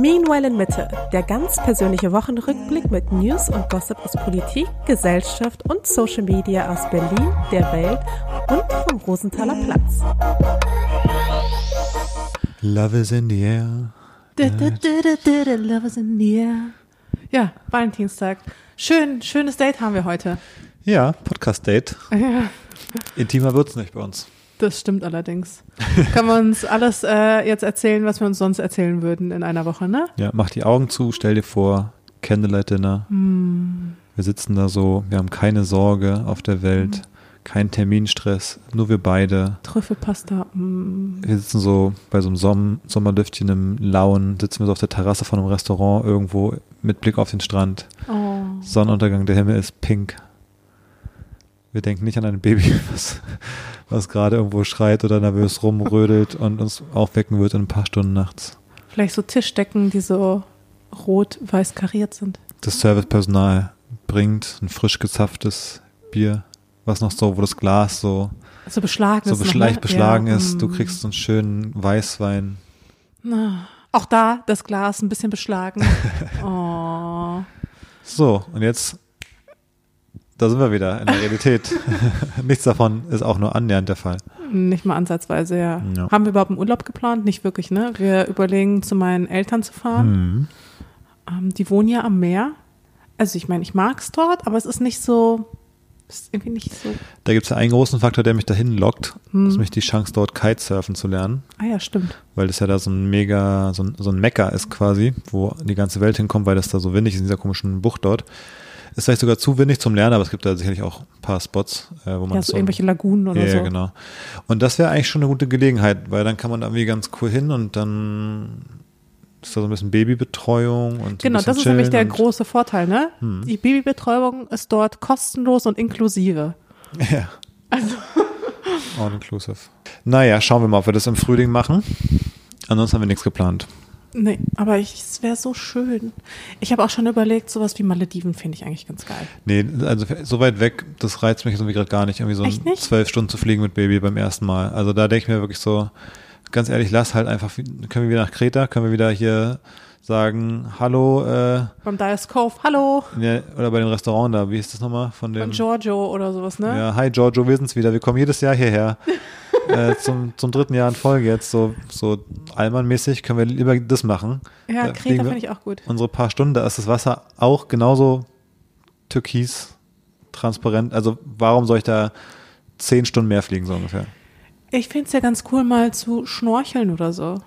Meanwhile in Mitte, der ganz persönliche Wochenrückblick mit News und Gossip aus Politik, Gesellschaft und Social Media aus Berlin, der Welt und vom Rosenthaler Platz. Love is in the air. Love is in the air. Ja, Valentinstag. Schön, schönes Date haben wir heute. Ja, Podcast-Date. Ja, Intimer wird's nicht bei uns. Das stimmt allerdings. Können wir uns alles äh, jetzt erzählen, was wir uns sonst erzählen würden in einer Woche, ne? Ja, mach die Augen zu, stell dir vor, Candlelight Dinner. Hm. Wir sitzen da so, wir haben keine Sorge auf der Welt, kein Terminstress, nur wir beide. Trüffelpasta. Mm. Wir sitzen so bei so einem Som Sommerlüftchen im Lauen, sitzen wir so auf der Terrasse von einem Restaurant irgendwo mit Blick auf den Strand. Oh. Sonnenuntergang, der Himmel ist pink. Wir denken nicht an ein Baby, was, was gerade irgendwo schreit oder nervös rumrödelt und uns aufwecken wird in ein paar Stunden nachts. Vielleicht so Tischdecken, die so rot-weiß kariert sind. Das Servicepersonal bringt ein frisch gezapftes Bier, was noch so, wo das Glas so, So beschlagen so ist. noch, ne? beschlagen Ja, ist. Du mm. kriegst so einen schönen Weißwein. Auch da das Glas ein bisschen beschlagen. Oh. So, und jetzt, da sind wir wieder in der Realität. Nichts davon ist auch nur annähernd der Fall. Nicht mal ansatzweise, ja. Ja. Haben wir überhaupt einen Urlaub geplant? Nicht wirklich, ne? Wir überlegen, zu meinen Eltern zu fahren. Hm. Ähm, die wohnen ja am Meer. Also ich meine, ich mag es dort, aber es ist nicht so, es ist irgendwie nicht so. Da gibt es ja einen großen Faktor, der mich dahin lockt. Hm. Das ist nämlich die Chance, dort Kitesurfen zu lernen. Ah ja, stimmt. weil das ja da so ein mega, so ein, so ein Mecker ist quasi, wo die ganze Welt hinkommt, weil das da so windig ist in dieser komischen Bucht dort. Ist vielleicht sogar zu windig zum Lernen, aber es gibt da sicherlich auch ein paar Spots, äh, wo man Ja, so irgendwelche Lagunen oder ja, so. ja, genau. Und das wäre eigentlich schon eine gute Gelegenheit, weil dann kann man da irgendwie ganz cool hin und dann ist da so ein bisschen Babybetreuung und so Genau, das ist nämlich der große Vorteil, ne? Hm. Die Babybetreuung ist dort kostenlos und inklusive. Ja. Also. All inclusive. Naja, schauen wir mal, ob wir das im Frühling machen. Ansonsten haben wir nichts geplant. Nee, aber ich- es wäre so schön. Ich habe auch schon überlegt, sowas wie Malediven finde ich eigentlich ganz geil. Nee, also so weit weg, das reizt mich irgendwie gerade gar nicht, irgendwie so nicht? zwölf Stunden zu fliegen mit Baby beim ersten Mal. Also da denke ich mir wirklich so, ganz ehrlich, lass halt einfach, können wir wieder nach Kreta, können wir wieder hier sagen, hallo, äh, Beim Dias Cove, hallo, ja, oder bei dem Restaurant da, wie ist das nochmal? Von dem, von Giorgio oder sowas, ne? ja, hi Giorgio, wir sind's wieder, wir kommen jedes Jahr hierher. äh, zum, zum dritten Jahr in Folge jetzt, so, so Allmann-mäßig können wir lieber das machen. Ja, Da Kreta finde ich auch gut. unsere paar Stunden, da ist das Wasser auch genauso türkis, transparent. Also warum soll ich da zehn Stunden mehr fliegen, so ungefähr? Ich finde es ja ganz cool, mal zu schnorcheln oder so.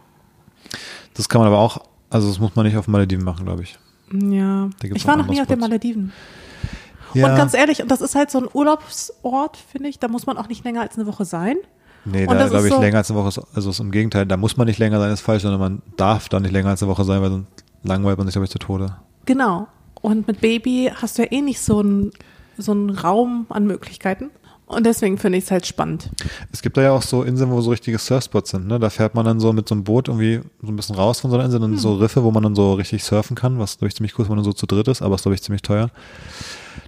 Das kann man aber auch, also das muss man nicht auf Malediven machen, glaube ich. Ja, ich war noch nie auf den. Malediven. Ja, Und ganz ehrlich, das ist halt so ein Urlaubsort, finde ich, da muss man auch nicht länger als eine Woche sein. nee, und da glaube ich so- länger als eine Woche, ist, also ist im Gegenteil, da muss man nicht länger sein, ist falsch, sondern man darf da nicht länger als eine Woche sein, weil sonst langweilt man sich, glaube ich, zu Tode. Genau. Und mit Baby hast du ja eh nicht so einen so einen Raum an Möglichkeiten. Und deswegen finde ich es halt spannend. Es gibt da ja auch so Inseln, wo so richtige Surfspots sind, ne? Da fährt man dann so mit so einem Boot irgendwie so ein bisschen raus von so einer Insel und so Hm. Riffe, wo man dann so richtig surfen kann, was glaube ich ziemlich cool ist, wenn man so zu dritt ist, aber ist glaube ich ziemlich teuer.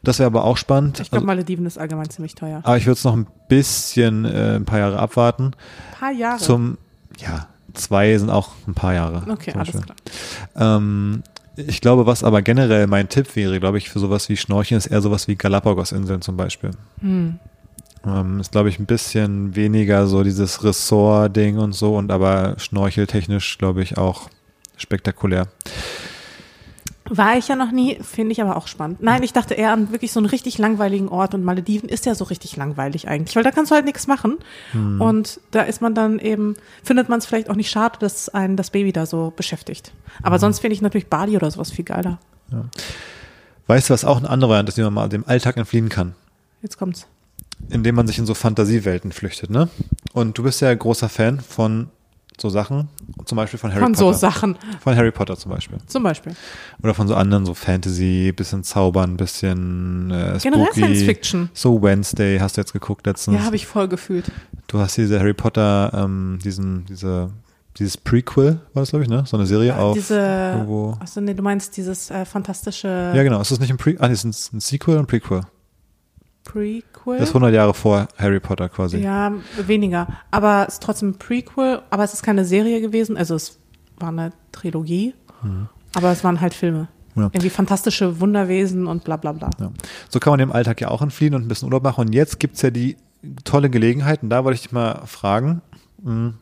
Das wäre aber auch spannend. Ich glaube, Also, Malediven ist allgemein ziemlich teuer. aber ich würde es noch ein bisschen, äh, ein paar Jahre abwarten. Ein paar Jahre. Zum, ja, zwei sind auch ein paar Jahre. okay, alles klar. Ähm, ich glaube, was aber generell mein Tipp wäre, glaube ich, für sowas wie Schnorcheln, ist eher sowas wie Galapagos-Inseln zum Beispiel. Hm. Ähm, ist, glaube ich, ein bisschen weniger so dieses Ressort-Ding und so, und aber schnorcheltechnisch, glaube ich, auch spektakulär. War ich ja noch nie, finde ich aber auch spannend. Nein, ich dachte eher an wirklich so einen richtig langweiligen Ort und Malediven ist ja so richtig langweilig eigentlich, weil da kannst du halt nichts machen. Hm. Und da ist man dann eben, findet man es vielleicht auch nicht schade, dass einen das Baby da so beschäftigt. Hm. Aber sonst finde ich natürlich Bali oder sowas viel geiler. Weißt du, was auch eine andere Variante ist, wie man mal dem Alltag entfliehen kann? Jetzt kommt's. Indem man sich in so Fantasiewelten flüchtet, ne? Und du bist ja großer Fan von so Sachen, zum Beispiel von Harry Von Potter. so Sachen. Von Harry Potter zum Beispiel. Zum Beispiel. Oder von so anderen, so Fantasy, bisschen Zaubern, bisschen äh, Generell spooky. Science Fiction. So Wednesday hast du jetzt geguckt letztens. Ja, habe ich voll gefühlt. Du hast diese Harry Potter, ähm, diesen, diese, dieses Prequel, war das glaube ich, ne? So eine Serie auf Diese, irgendwo. achso, nee, du meinst dieses äh, fantastische Ja, genau. Ist das nicht ein Pre, ah, nee, ist ein, ein Sequel oder ein Prequel? Prequel? Das ist 100 Jahre vor Harry Potter quasi. Ja, weniger. Aber es ist trotzdem ein Prequel, aber es ist keine Serie gewesen. Also es war eine Trilogie. Aber es waren halt Filme. Ja. Irgendwie fantastische Wunderwesen und bla bla bla. Ja. So kann man dem Alltag ja auch entfliehen und ein bisschen Urlaub machen. Und jetzt gibt's ja die tolle Gelegenheit, und da wollte ich dich mal fragen, mh,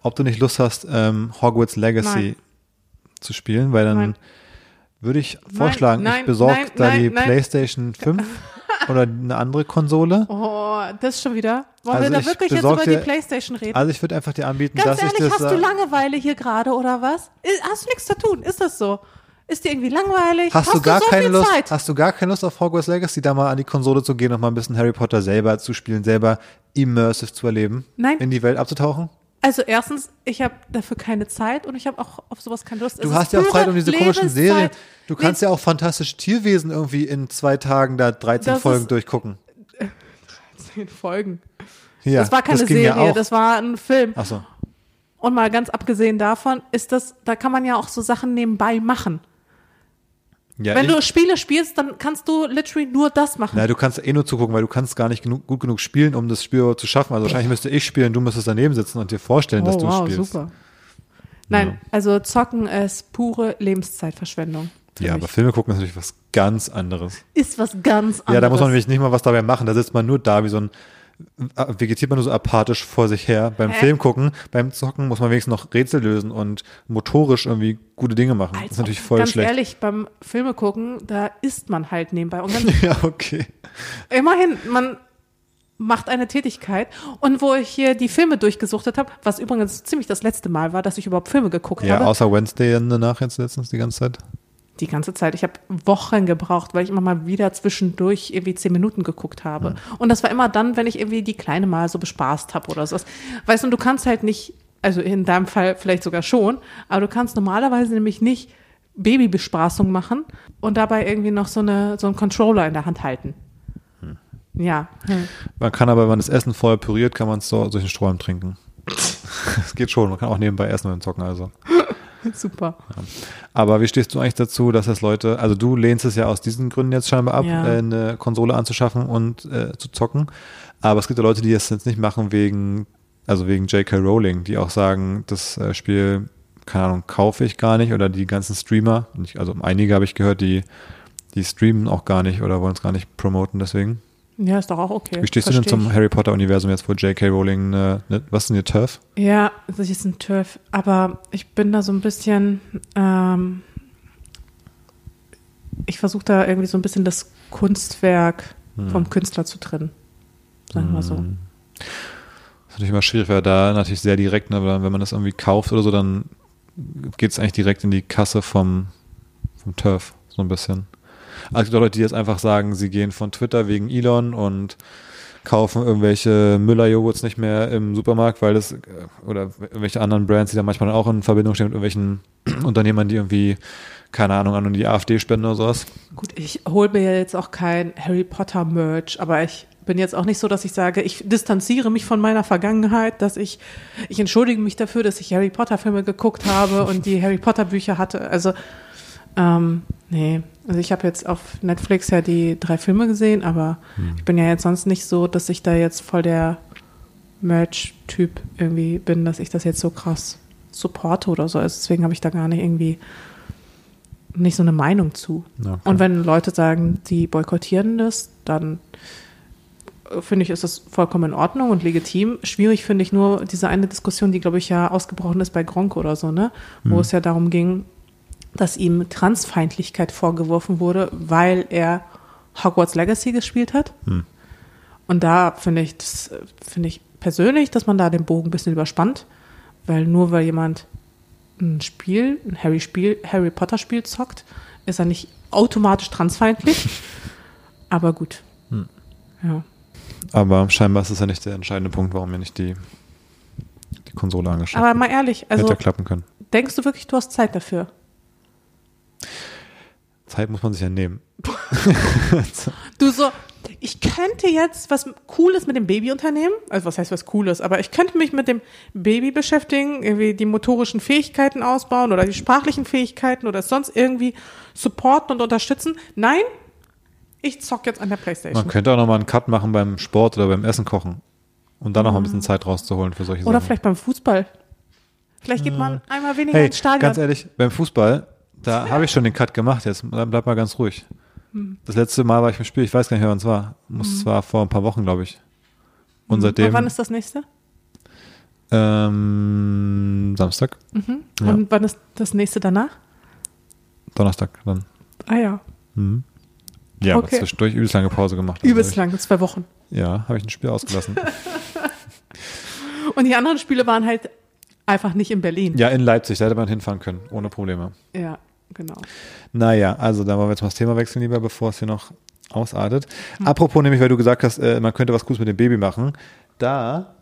ob du nicht Lust hast, ähm, Hogwarts Legacy Nein. zu spielen, weil dann Nein. würde ich vorschlagen, nein, ich besorge da die. PlayStation 5 oder eine andere Konsole. Oh, das schon wieder? Wollen Also wir da ich wirklich jetzt über die Playstation reden? Also ich würde einfach dir anbieten, Ganz dass ehrlich, ich das hast du Langeweile hier gerade oder was? Hast du nichts zu tun? Ist das so? Ist dir irgendwie langweilig? Hast, du gar so keine viel Lust, Zeit? hast du gar keine Lust auf Hogwarts Legacy, da mal an die Konsole zu gehen und mal ein bisschen Harry Potter selber zu spielen, selber immersive zu erleben, Nein. in die Welt abzutauchen? Also erstens, ich habe dafür keine Zeit und ich habe auch auf sowas keine Lust. Es Du ist hast ja auch Zeit um diese komischen. Serien. Du kannst ja auch fantastische Tierwesen irgendwie in zwei Tagen da 13 Das Folgen ist- durchgucken. Zehn Folgen. Ja, das war keine ging Serie, ja das war ein Film. Ach so. Und mal ganz abgesehen davon, ist das, da kann man ja auch so Sachen nebenbei machen. Ja, Wenn du Spiele spielst, dann kannst du literally nur das machen. na, du kannst eh nur zugucken, weil du kannst gar nicht genug, gut genug spielen, um das Spiel zu schaffen. Also wahrscheinlich müsste ich spielen, du müsstest daneben sitzen und dir vorstellen, dass oh, du wow, spielst. super. Nein, Ja. also zocken ist pure Lebenszeitverschwendung. Ja, mich. aber Filme gucken ist natürlich was ganz anderes. ist was ganz anderes. Ja, da muss man nämlich nicht mal was dabei machen. Da sitzt man nur da wie so ein, vegetiert man nur so apathisch vor sich her. Beim Hä? Film gucken, beim Zocken muss man wenigstens noch Rätsel lösen und motorisch irgendwie gute Dinge machen. das ist natürlich voll ganz schlecht. ehrlich, beim Filme gucken, da isst man halt nebenbei. Und ganz, Ja, okay. immerhin, man macht eine Tätigkeit. Und wo ich hier die Filme durchgesuchtet habe, was übrigens ziemlich das letzte Mal war, dass ich überhaupt Filme geguckt Ja, habe, außer Wednesday danach jetzt letztens die ganze Zeit. Die ganze Zeit. Ich habe Wochen gebraucht, weil ich immer mal wieder zwischendurch irgendwie zehn Minuten geguckt habe. Und das war immer dann, wenn ich irgendwie die Kleine mal so bespaßt habe oder sowas. Weißt du, du kannst halt nicht, also in deinem Fall vielleicht sogar schon, aber du kannst normalerweise nämlich nicht Babybespaßung machen und dabei irgendwie noch so, eine, so einen Controller in der Hand halten. Ja. Hm. Man kann aber, wenn man das Essen vorher püriert, kann man es so durch den Strohhalm trinken. Es geht schon, man kann auch nebenbei essen beim Zocken, also. Super. Aber wie stehst du eigentlich dazu, dass das Leute, also du lehnst es ja aus diesen Gründen jetzt scheinbar ab, Ja. äh, eine Konsole anzuschaffen und äh, zu zocken. Aber es gibt ja Leute, die das jetzt nicht machen wegen, also wegen J.K. Rowling, die auch sagen, das äh, Spiel, keine Ahnung, kaufe ich gar nicht oder die ganzen Streamer, also einige habe ich gehört, die, die streamen auch gar nicht oder wollen es gar nicht promoten, deswegen. Ja, ist doch auch okay. Wie stehst du denn zum ich. Harry Potter-Universum jetzt, wo J.K. Rowling, äh, ne, was ist denn ihr Turf? Ja, das ist ein Turf. Aber ich bin da so ein bisschen, ähm, ich versuche da irgendwie so ein bisschen das Kunstwerk Hm. vom Künstler zu trennen. Sagen wir so. Das ist natürlich immer schwierig, weil da natürlich sehr direkt, ne, wenn man das irgendwie kauft oder so, dann geht es eigentlich direkt in die Kasse vom, vom Turf, so ein bisschen. Also Leute, die jetzt einfach sagen, sie gehen von Twitter wegen Elon und kaufen irgendwelche Müller-Joghurts nicht mehr im Supermarkt, weil das, äh, oder irgendwelche anderen Brands, die da manchmal auch in Verbindung stehen mit irgendwelchen Unternehmern, die irgendwie, keine Ahnung, an die AfD spenden oder sowas. Gut, ich hole mir ja jetzt auch kein Harry Potter Merch, aber ich bin jetzt auch nicht so, dass ich sage, ich distanziere mich von meiner Vergangenheit, dass ich, ich entschuldige mich dafür, dass ich Harry Potter Filme geguckt habe und die Harry Potter Bücher hatte. Also, ähm, nee. Also ich habe jetzt auf Netflix ja die drei Filme gesehen, aber ich bin ja jetzt sonst nicht so, dass ich da jetzt voll der Merch-Typ irgendwie bin, dass ich das jetzt so krass supporte oder so. Also deswegen habe ich da gar nicht irgendwie nicht so eine Meinung zu. Okay. Und wenn Leute sagen, die boykottieren das, dann äh, finde ich, ist das vollkommen in Ordnung und legitim. Schwierig finde ich nur diese eine Diskussion, die, glaube ich, ja ausgebrochen ist bei Gronk oder so, ne? Wo es ja darum ging, dass ihm Transfeindlichkeit vorgeworfen wurde, weil er Hogwarts Legacy gespielt hat. Hm. Und da finde ich, finde ich persönlich, dass man da den Bogen ein bisschen überspannt, weil nur weil jemand ein Spiel, ein Harry Spiel, Harry Potter Spiel zockt, ist er nicht automatisch transfeindlich. Aber gut. Hm. Ja. Aber scheinbar ist das ja nicht der entscheidende Punkt, warum mir nicht die, die Konsole angeschafft Aber mal ehrlich, also Hätte klappen können. denkst du wirklich, du hast Zeit dafür? Zeit muss man sich ja nehmen. Du so, ich könnte jetzt was Cooles mit dem Baby unternehmen. Also was heißt was Cooles? Aber ich könnte mich mit dem Baby beschäftigen, irgendwie die motorischen Fähigkeiten ausbauen oder die sprachlichen Fähigkeiten oder sonst irgendwie supporten und unterstützen. Nein, ich zock jetzt an der Man Playstation. könnte auch nochmal einen Cut machen beim Sport oder beim Essen kochen. Und dann noch mal ein bisschen Zeit rauszuholen für solche Oder Sachen. vielleicht beim Fußball. Vielleicht geht man einmal weniger Hey, ins Stadion. ganz ehrlich, beim Fußball, da habe ich schon den Cut gemacht. Jetzt bleib mal ganz ruhig. Hm. Das letzte Mal war ich im Spiel, ich weiß gar nicht mehr, wann es war. Muss es war vor ein paar Wochen, glaube ich. Und Und seitdem wann ist das nächste? ähm, Samstag, Ja. Und wann ist das nächste danach? Donnerstag dann. Ah ja, Mhm. Ja, aber Okay. zwischendurch übelst lange Pause gemacht. Also übelst ich- lang, zwei Wochen. Ja, habe ich ein Spiel ausgelassen. Und die anderen Spiele waren halt einfach nicht in Berlin. ja, in Leipzig, da hätte man hinfahren können, ohne Probleme. Ja, genau. Naja, also da wollen wir jetzt mal das Thema wechseln lieber, bevor es hier noch ausartet. Hm. Apropos nämlich, weil du gesagt hast, äh, man könnte was Gutes mit dem Baby machen. Da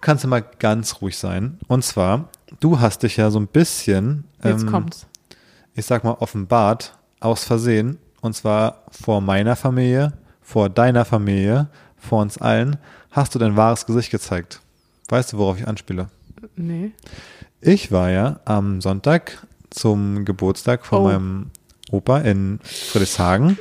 kannst du mal ganz ruhig sein. Und zwar, du hast dich ja so ein bisschen, Jetzt ähm, kommt's. ich sag mal, offenbart, aus Versehen. Und zwar vor meiner Familie, vor deiner Familie, vor uns allen, hast du dein wahres Gesicht gezeigt. Weißt du, worauf ich anspiele? Nee. Ich war ja am Sonntag zum Geburtstag von Oh. meinem Opa in Friedrichshagen.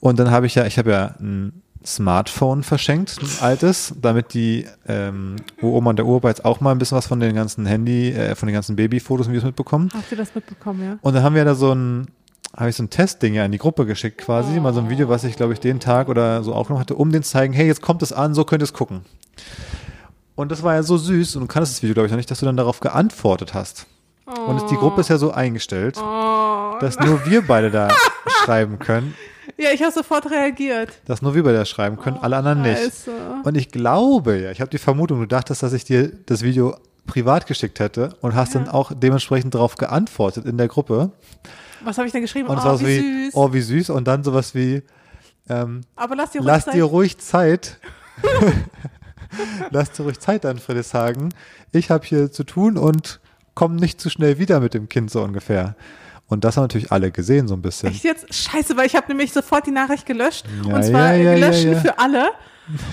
Und dann habe ich ja, ich habe ja ein Smartphone verschenkt, ein altes, damit die ähm, Oma und der Opa jetzt auch mal ein bisschen was von den ganzen Handy, äh, von den ganzen Babyfotos und Videos mitbekommen. Habt ihr das mitbekommen, ja? Und dann haben wir da so ein, habe ich so ein Testding ja in die Gruppe geschickt quasi, mal so ein Video, was ich glaube ich den Tag oder so aufgenommen hatte, um den zu zeigen, hey, jetzt kommt es an, so könnt ihr es gucken. Und das war ja so süß und du kannst das Video glaube ich noch nicht, dass du dann darauf geantwortet hast. Und es, die Gruppe ist ja so eingestellt, Oh. dass nur wir beide da schreiben können, Ja, ich habe sofort reagiert. dass nur wir beide da schreiben können, alle anderen nicht. Scheiße. Und ich glaube ja, ich habe die Vermutung, du dachtest, dass ich dir das Video privat geschickt hätte und hast dann auch dementsprechend darauf geantwortet in der Gruppe. Was habe ich denn geschrieben? Und oh, wie wie, süß. oh, wie süß. Und dann sowas wie, ähm, Aber lass dir ruhig lass sein. dir ruhig Zeit. lass dir ruhig Zeit an Friedrichshagen. Ich habe hier zu tun und komm nicht zu schnell wieder mit dem Kind so ungefähr. Und das haben natürlich alle gesehen so ein bisschen. Echt jetzt? Scheiße, weil ich habe nämlich sofort die Nachricht gelöscht. Ja, und zwar ja, ja, ja. für alle.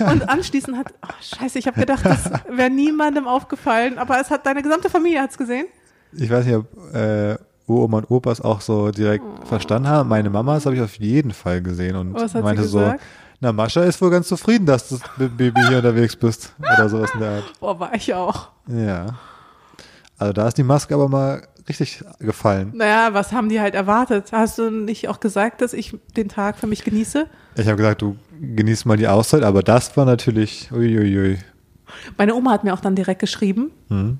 Und anschließend hat, oh, scheiße, ich habe gedacht, das wäre niemandem aufgefallen, aber es hat deine gesamte Familie hat's gesehen. Ich weiß nicht, ob äh, Oma und Opas auch so direkt verstanden haben. Meine Mama, das habe ich auf jeden Fall gesehen und meinte so, na Mascha ist wohl ganz zufrieden, dass du mit dem Baby hier unterwegs bist. Oder sowas in der Art. Boah, war ich auch. Ja. Also da ist die Maske aber mal richtig gefallen. Naja, was haben die halt erwartet? Hast du nicht auch gesagt, dass ich den Tag für mich genieße? Ich habe gesagt, du genießt mal die Auszeit, aber das war natürlich, uiuiui. Meine Oma hat mir auch dann direkt geschrieben, Hm.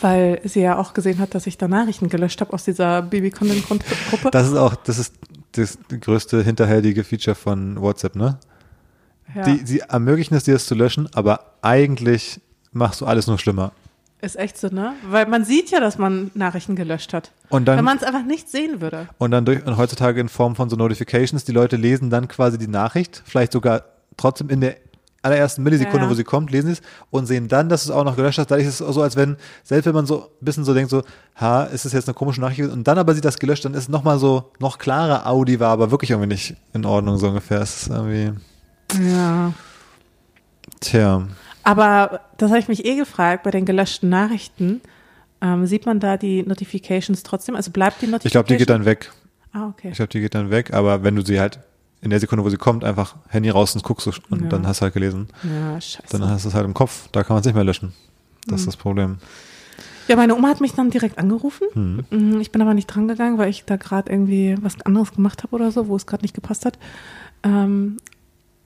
weil sie ja auch gesehen hat, dass ich da Nachrichten gelöscht habe aus dieser Baby-Content-Gruppe. Das ist auch, das ist das größte hinterhältige Feature von WhatsApp, ne? Ja, Die, sie ermöglichen es dir, es zu löschen, aber eigentlich machst du alles nur schlimmer. Ist echt so, ne? Weil man sieht ja, dass man Nachrichten gelöscht hat. Und Wenn dann, man es einfach nicht sehen würde. und dann durch, und heutzutage in Form von so Notifications, die Leute lesen dann quasi die Nachricht, vielleicht sogar trotzdem in der allerersten Millisekunde, Ja, ja. wo sie kommt, lesen sie es und sehen dann, dass du es auch noch gelöscht hast. Dadurch ist es so, als wenn, selbst wenn man so ein bisschen so denkt, so, ha, ist es jetzt eine komische Nachricht und dann aber sieht das gelöscht, dann ist es nochmal so, noch klarer, Audi war aber wirklich irgendwie nicht in Ordnung, so ungefähr. Es ist irgendwie, Ja. tja. Aber das habe ich mich eh gefragt, bei den gelöschten Nachrichten, ähm, sieht man da die Notifications trotzdem? Also bleibt die Notification? Ich glaube, die geht dann weg. Ah, okay. Ich glaube, die geht dann weg, aber wenn du sie halt in der Sekunde, wo sie kommt, einfach Handy raus und guckst und Ja. dann hast du halt gelesen. Ja, scheiße. Dann hast du es halt im Kopf, da kann man es nicht mehr löschen. Das Mhm. ist das Problem. Ja, meine Oma hat mich dann direkt angerufen. Hm. Mhm, Ich bin aber nicht dran gegangen, weil ich da gerade irgendwie was anderes gemacht habe oder so, wo es gerade nicht gepasst hat. Ähm,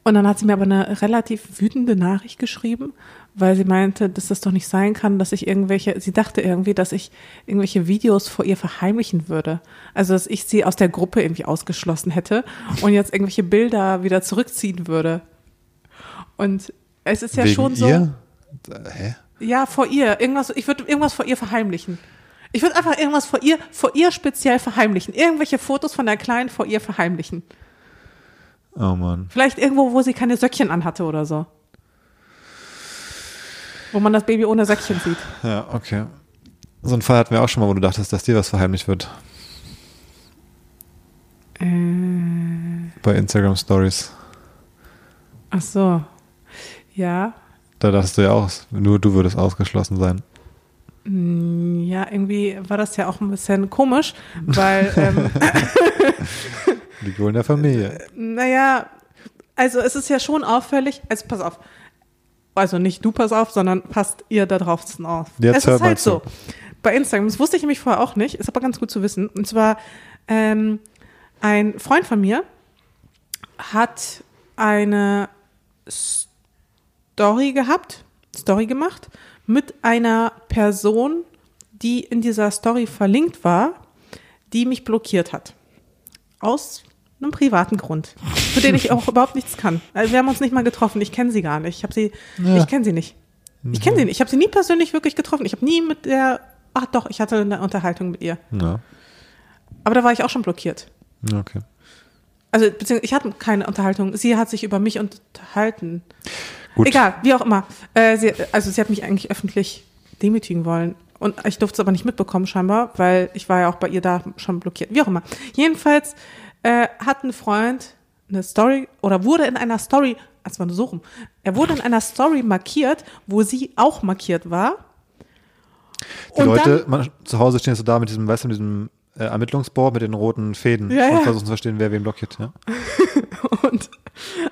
und dann hat sie mir aber eine relativ wütende Nachricht geschrieben, weil sie meinte, dass das doch nicht sein kann, dass ich irgendwelche, sie dachte irgendwie, dass ich irgendwelche Videos vor ihr verheimlichen würde. Also, dass ich sie aus der Gruppe irgendwie ausgeschlossen hätte und jetzt irgendwelche Bilder wieder zurückziehen würde. Und es ist ja Wegen schon so. ihr? Hä? Ja, vor ihr. Irgendwas, ich würde irgendwas vor ihr verheimlichen. Ich würde einfach irgendwas vor ihr, vor ihr speziell verheimlichen. Irgendwelche Fotos von der Kleinen vor ihr verheimlichen. Oh Mann. Vielleicht irgendwo, wo sie keine Söckchen anhatte oder so. Wo man das Baby ohne Söckchen sieht. Ja, okay. So einen Fall hatten wir auch schon mal, wo du dachtest, dass dir was verheimlicht wird. Äh, Bei Instagram Stories. ach so. Ja. Da dachtest du ja auch, nur du würdest ausgeschlossen sein. Mm, Ja, irgendwie war das ja auch ein bisschen komisch, weil, ähm, Wohl in der Familie. naja, also es ist ja schon auffällig, also pass auf, also nicht du pass auf, sondern passt ihr da draußen auf. Jetzt es ist halt zu. so. bei Instagram, das wusste ich nämlich vorher auch nicht, ist aber ganz gut zu wissen. Und zwar, ähm, ein Freund von mir hat eine Story gehabt, Story gemacht, mit einer Person, die in dieser Story verlinkt war, die mich blockiert hat. Aus einem privaten Grund, für den ich auch überhaupt nichts kann. Also wir haben uns nicht mal getroffen, ich kenne sie gar nicht. Ich habe sie, Ja. ich kenne sie nicht. Ich kenne sie nicht. Ich habe sie nie persönlich wirklich getroffen. Ich habe nie mit der, ach doch, ich hatte eine Unterhaltung mit ihr. Ja, Aber da war ich auch schon blockiert. okay. Also beziehungsweise ich hatte keine Unterhaltung. Sie hat sich über mich unterhalten. Gut. Egal, wie auch immer. Äh, sie, also sie hat mich eigentlich öffentlich demütigen wollen. Und ich durfte es aber nicht mitbekommen scheinbar, weil ich war ja auch bei ihr da schon blockiert. Wie auch immer. Jedenfalls äh, hat ein Freund eine Story oder wurde in einer Story, als war nur so rum, er wurde in einer Story markiert, wo sie auch markiert war. Die Und Leute man, zu Hause stehen so da mit diesem, weißt du, mit diesem äh, Ermittlungsboard mit den roten Fäden Ja, und ja. versuchen zu verstehen, wer wen blockiert. Ja? Und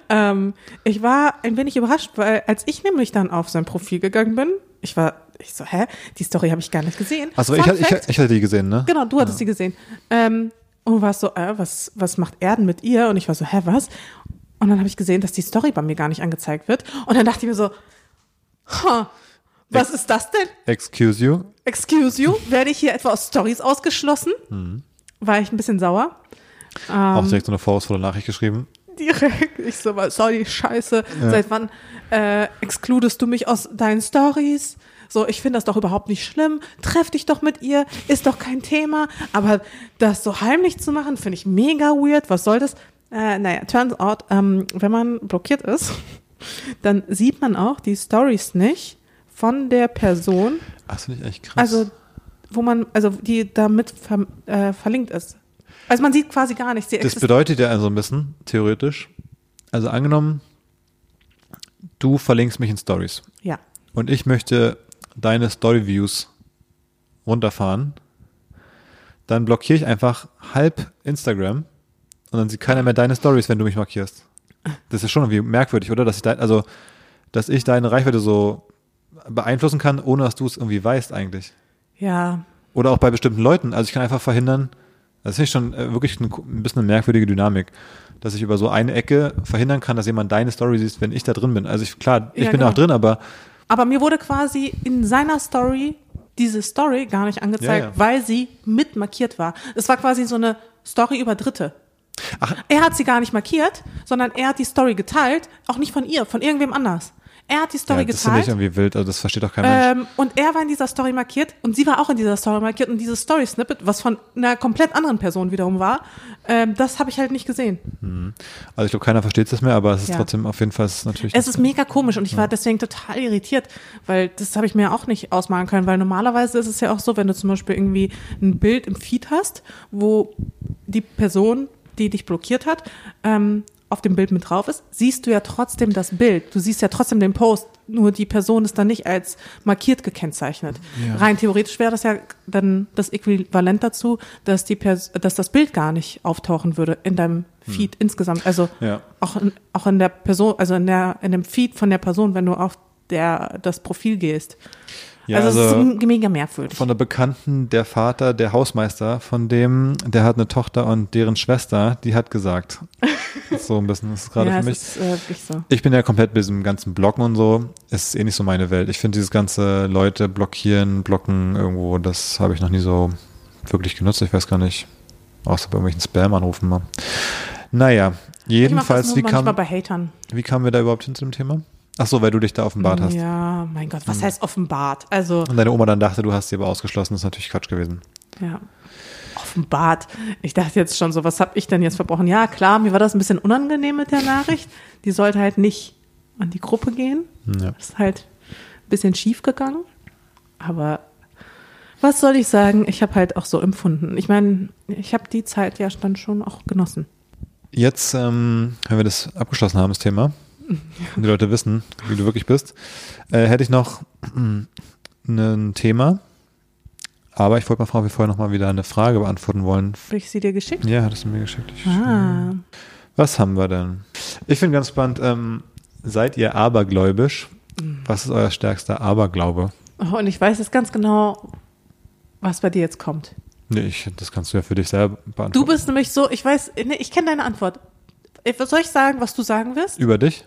ähm, ich war ein wenig überrascht, weil als ich nämlich dann auf sein Profil gegangen bin, ich war, ich so, hä, die Story habe ich gar nicht gesehen. Achso, ich, ich, ich hatte die gesehen, ne? Genau, du hattest sie gesehen. Ähm, und warst so, äh, was, was macht er denn mit ihr? Und ich war so, hä, was? Und dann habe ich gesehen, dass die Story bei mir gar nicht angezeigt wird. Und dann dachte ich mir so, ha, was ist das denn? Excuse you. Excuse you, werde ich hier etwa aus Stories ausgeschlossen? Mhm. War ich ein bisschen sauer. Auch Ähm. direkt so eine vorwurfsvolle Nachricht geschrieben. Direkt. Ich so, die Scheiße? Seit wann äh, exkludest du mich aus deinen Stories? So, ich finde das doch überhaupt nicht schlimm. Treff dich doch mit ihr, ist doch kein Thema. Aber das so heimlich zu machen, finde ich mega weird. Was soll das? Äh, naja, turns out, ähm, wenn man blockiert ist, dann sieht man auch die Stories nicht von der Person, Ach, das finde ich echt krass. also wo man, also die damit ver, äh, verlinkt ist. Also man sieht quasi gar nichts. Das bedeutet ja also ein bisschen, theoretisch, also angenommen, du verlinkst mich in Stories ja. und ich möchte deine Story-Views runterfahren, dann blockiere ich einfach halb Instagram und dann sieht keiner mehr deine Stories, wenn du mich markierst. Das ist schon irgendwie merkwürdig, oder? Dass ich dein, also, dass ich deine Reichweite so beeinflussen kann, ohne dass du es irgendwie weißt eigentlich. Ja, Oder auch bei bestimmten Leuten. Also ich kann einfach verhindern, das finde ich schon äh, wirklich ein, ein bisschen eine merkwürdige Dynamik, dass ich über so eine Ecke verhindern kann, dass jemand deine Story sieht, wenn ich da drin bin. Also ich, klar, ich Ja, bin genau. auch drin, aber Aber mir wurde quasi in seiner Story diese Story gar nicht angezeigt, Ja, ja. weil sie mit markiert war. Es war quasi so eine Story über Dritte. Ach. Er hat sie gar nicht markiert, sondern er hat die Story geteilt, auch nicht von ihr, von irgendwem anders. Er hat die Story ja, das finde ich geteilt irgendwie wild, also das versteht doch kein Mensch. ähm, und er war in dieser Story markiert und sie war auch in dieser Story markiert und dieses Story-Snippet, was von einer komplett anderen Person wiederum war, ähm, das habe ich halt nicht gesehen. Also ich glaube, keiner versteht das mehr, aber es ist Ja. trotzdem auf jeden Fall natürlich. Es ist mega komisch und ich war deswegen total irritiert, weil das habe ich mir auch nicht ausmalen können, weil normalerweise ist es ja auch so, wenn du zum Beispiel irgendwie ein Bild im Feed hast, wo die Person, die dich blockiert hat, ähm, auf dem Bild mit drauf ist, siehst du ja trotzdem das Bild. Du siehst ja trotzdem den Post, nur die Person ist dann nicht als markiert gekennzeichnet. Ja. Rein theoretisch wäre das ja dann das Äquivalent dazu, dass die Pers dass das Bild gar nicht auftauchen würde in deinem Feed insgesamt. Also Hm. Ja. auch in, auch in der Person, also in der in dem Feed von der Person, wenn du auf der das Profil gehst. Ja, also, also, es ist mega merkwürdig. von der Bekannten, der Vater, der Hausmeister, von dem, der hat eine Tochter und deren Schwester, die hat gesagt. So ein bisschen, das ist gerade ja, für mich. ist äh, so. Ich bin ja komplett bei diesem ganzen Blocken und so. Es ist eh nicht so meine Welt. Ich finde dieses ganze Leute blockieren, blocken irgendwo, das habe ich noch nie so wirklich genutzt. Ich weiß gar nicht. Außer bei irgendwelchen Spam-Anrufen mal. Naja, jedenfalls, wie kam, wie kamen wir da überhaupt hin zu dem Thema? Ach so, weil du dich da offenbart hast. Ja, mein Gott, was heißt offenbart? Also, Und deine Oma dann dachte, du hast sie aber ausgeschlossen. Das ist natürlich Quatsch gewesen. ja. Offenbart. Ich dachte jetzt schon so, was habe ich denn jetzt verbrochen? Ja, klar, mir war das ein bisschen unangenehm mit der Nachricht. Die sollte halt nicht an die Gruppe gehen. Ja. Ist halt ein bisschen schief gegangen. Aber was soll ich sagen? Ich habe halt auch so empfunden. Ich meine, ich habe die Zeit ja dann schon auch genossen. Jetzt, ähm, wenn wir das abgeschlossen haben, das Thema, die Leute wissen, wie du wirklich bist, äh, hätte ich noch ein Thema. Aber ich wollte mal fragen, ob wir vorher noch mal wieder eine Frage beantworten wollen. Habe ich sie dir geschickt? Ja, hattest du mir geschickt. Ich, Ah. Was haben wir denn? Ich finde ganz spannend, ähm, seid ihr abergläubisch? Was ist euer stärkster Aberglaube? Oh, und ich weiß jetzt ganz genau, was bei dir jetzt kommt. Nee, ich, das kannst du ja für dich selber beantworten. Du bist nämlich so, ich weiß, nee, ich kenne deine Antwort. Soll ich sagen, was du sagen wirst? Über dich?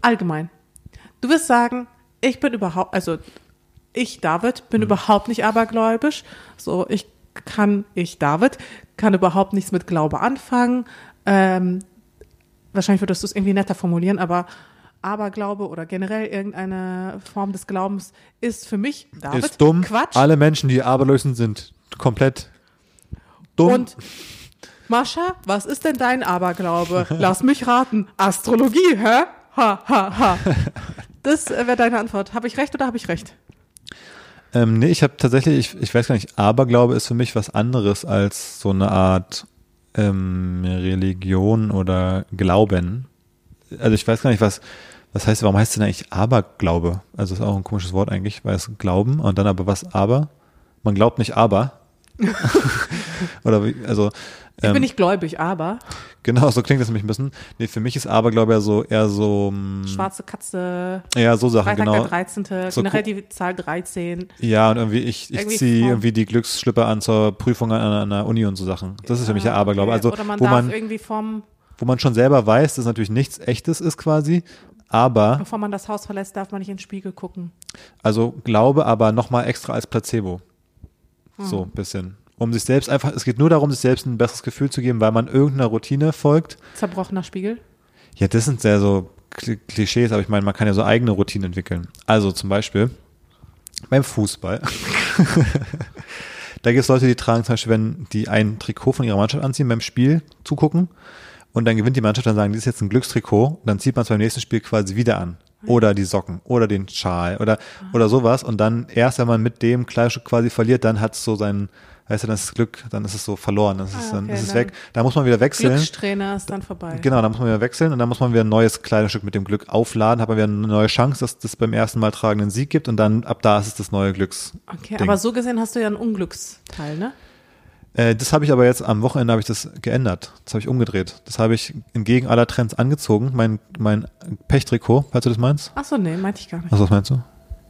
Allgemein. Du wirst sagen, ich bin überhaupt, also ich, David, bin überhaupt nicht abergläubisch. So, ich kann, ich, David, kann überhaupt nichts mit Glaube anfangen. Ähm, wahrscheinlich würdest du es irgendwie netter formulieren, aber Aberglaube oder generell irgendeine Form des Glaubens ist für mich, David, ist dumm. Quatsch. Alle Menschen, die aberlos sind, sind komplett dumm. Und Mascha, was ist denn dein Aberglaube? Lass mich raten. Astrologie, hä? Ha, ha, ha. Das äh, wäre deine Antwort. Habe ich recht oder habe ich recht? Ähm, nee, ich habe tatsächlich, ich, ich weiß gar nicht, Aberglaube ist für mich was anderes als so eine Art ähm, Religion oder Glauben. Also ich weiß gar nicht, was, was heißt, warum heißt es denn eigentlich Aberglaube? Also ist auch ein komisches Wort eigentlich, weil es Glauben und dann aber was aber? Man glaubt nicht aber. oder wie, also Ich ähm, bin nicht gläubig, aber genau, so klingt das nämlich ein bisschen. Nee, für mich ist Aberglaube ja so eher so mm, schwarze Katze, ja, so Sachen, Freitag genau. der 13., So generell die Zahl 13. Ja, und irgendwie, ich, ich ziehe irgendwie die Glücksschlipper an zur Prüfung an, an der Uni und so Sachen. Das ist für mich der Aberglaube. okay. Also, oder man wo darf man, irgendwie vom, wo man schon selber weiß, dass natürlich nichts echtes ist quasi, aber, bevor man das Haus verlässt, darf man nicht in den Spiegel gucken. also Glaube, aber nochmal extra als Placebo. Hm. So, ein bisschen. Um sich selbst einfach, es geht nur darum, sich selbst ein besseres Gefühl zu geben, weil man irgendeiner Routine folgt. Zerbrochener Spiegel. Ja, das sind sehr so Kli- Klischees, aber ich meine, man kann ja so eigene Routinen entwickeln. Also zum Beispiel beim Fußball. da gibt es Leute, die tragen zum Beispiel, wenn die ein Trikot von ihrer Mannschaft anziehen, beim Spiel zugucken und dann gewinnt die Mannschaft, dann sagen, das ist jetzt ein Glückstrikot, dann zieht man es beim nächsten Spiel quasi wieder an. Oder die Socken oder den Schal oder, oder sowas. Und dann erst, wenn man mit dem Kleidungsstück quasi verliert, dann hat es so sein, weißt du, dann ist es Glück, dann ist es so verloren, dann ist, es, Ah, dann okay, ist es dann weg. Da muss man wieder wechseln. Glückstrainer ist dann vorbei. Genau, dann muss man wieder wechseln und dann muss man wieder ein neues Kleidungsstück mit dem Glück aufladen, hat man wieder eine neue Chance, dass das beim ersten Mal tragen einen Sieg gibt und dann ab da ist es das neue Glücks. Okay, Ding. aber so gesehen hast du ja einen Unglücksteil, ne? Äh, das habe ich aber jetzt am Wochenende habe ich das geändert. Das habe ich umgedreht. Das habe ich entgegen aller Trends angezogen. Mein, mein Pechtrikot, falls du das meinst. Ach so, nee, meinte ich gar nicht. Was, was meinst du?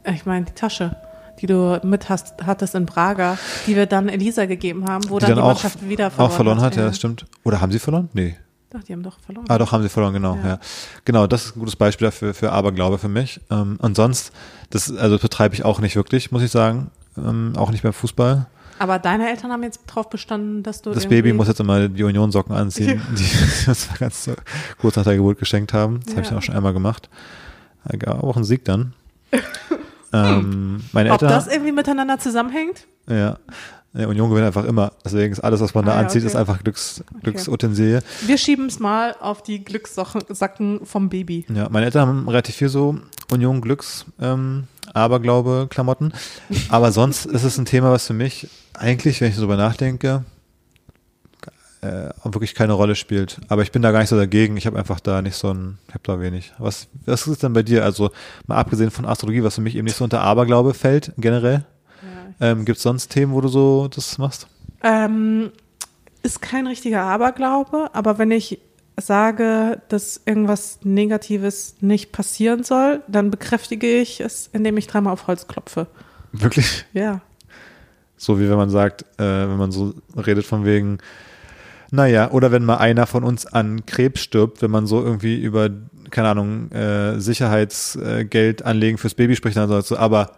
Ich meine, die Tasche, die du mit hast, hattest in Braga, die wir dann Elisa gegeben haben, wo Die dann, dann die auch, Mannschaft wieder verloren auch verloren hat, ja, Ja. stimmt. Oder haben sie verloren? Nee. Doch, die haben doch verloren. Ah, doch, haben sie verloren, genau, ja. Ja. Genau, das ist ein gutes Beispiel dafür, für Aberglaube für mich. Ähm, und sonst, das, also das betreibe ich auch nicht wirklich, muss ich sagen. Ähm, auch nicht beim Fußball. Aber deine Eltern haben jetzt drauf bestanden, dass du Das Baby muss jetzt immer die Union-Socken anziehen, die uns ganz so kurz nach der Geburt geschenkt haben. Das habe ich Ja. dann auch schon einmal gemacht. Ja, auch ein Sieg dann. ähm, meine Ob Eltern, das irgendwie miteinander zusammenhängt? ja, ja, Union gewinnt einfach immer. Deswegen ist alles, was man da Ah, ja, anzieht, okay. ist einfach Glücks, Glücksutensilie. Wir schieben es mal auf die Glückssacken vom Baby. Ja, meine Eltern haben relativ viel so Union Glücks, ähm, Aberglaube, Klamotten. Aber sonst ist es ein Thema, was für mich eigentlich, wenn ich darüber nachdenke, äh, wirklich keine Rolle spielt. Aber ich bin da gar nicht so dagegen. Ich habe einfach da nicht so ein, ich habe da wenig. Was, was ist denn bei dir? Also mal abgesehen von Astrologie, was für mich eben nicht so unter Aberglaube fällt, generell. Ähm, Gibt es sonst Themen, wo du so das machst? Ähm, ist kein richtiger Aberglaube, aber wenn ich sage, dass irgendwas Negatives nicht passieren soll, dann bekräftige ich es, indem ich dreimal auf Holz klopfe. Wirklich? Ja. So wie wenn man sagt, äh, wenn man so redet von wegen, naja, oder wenn mal einer von uns an Krebs stirbt, wenn man so irgendwie über, keine Ahnung, äh, Sicherheitsgeld anlegen fürs Baby spricht, dann sollst du, aber,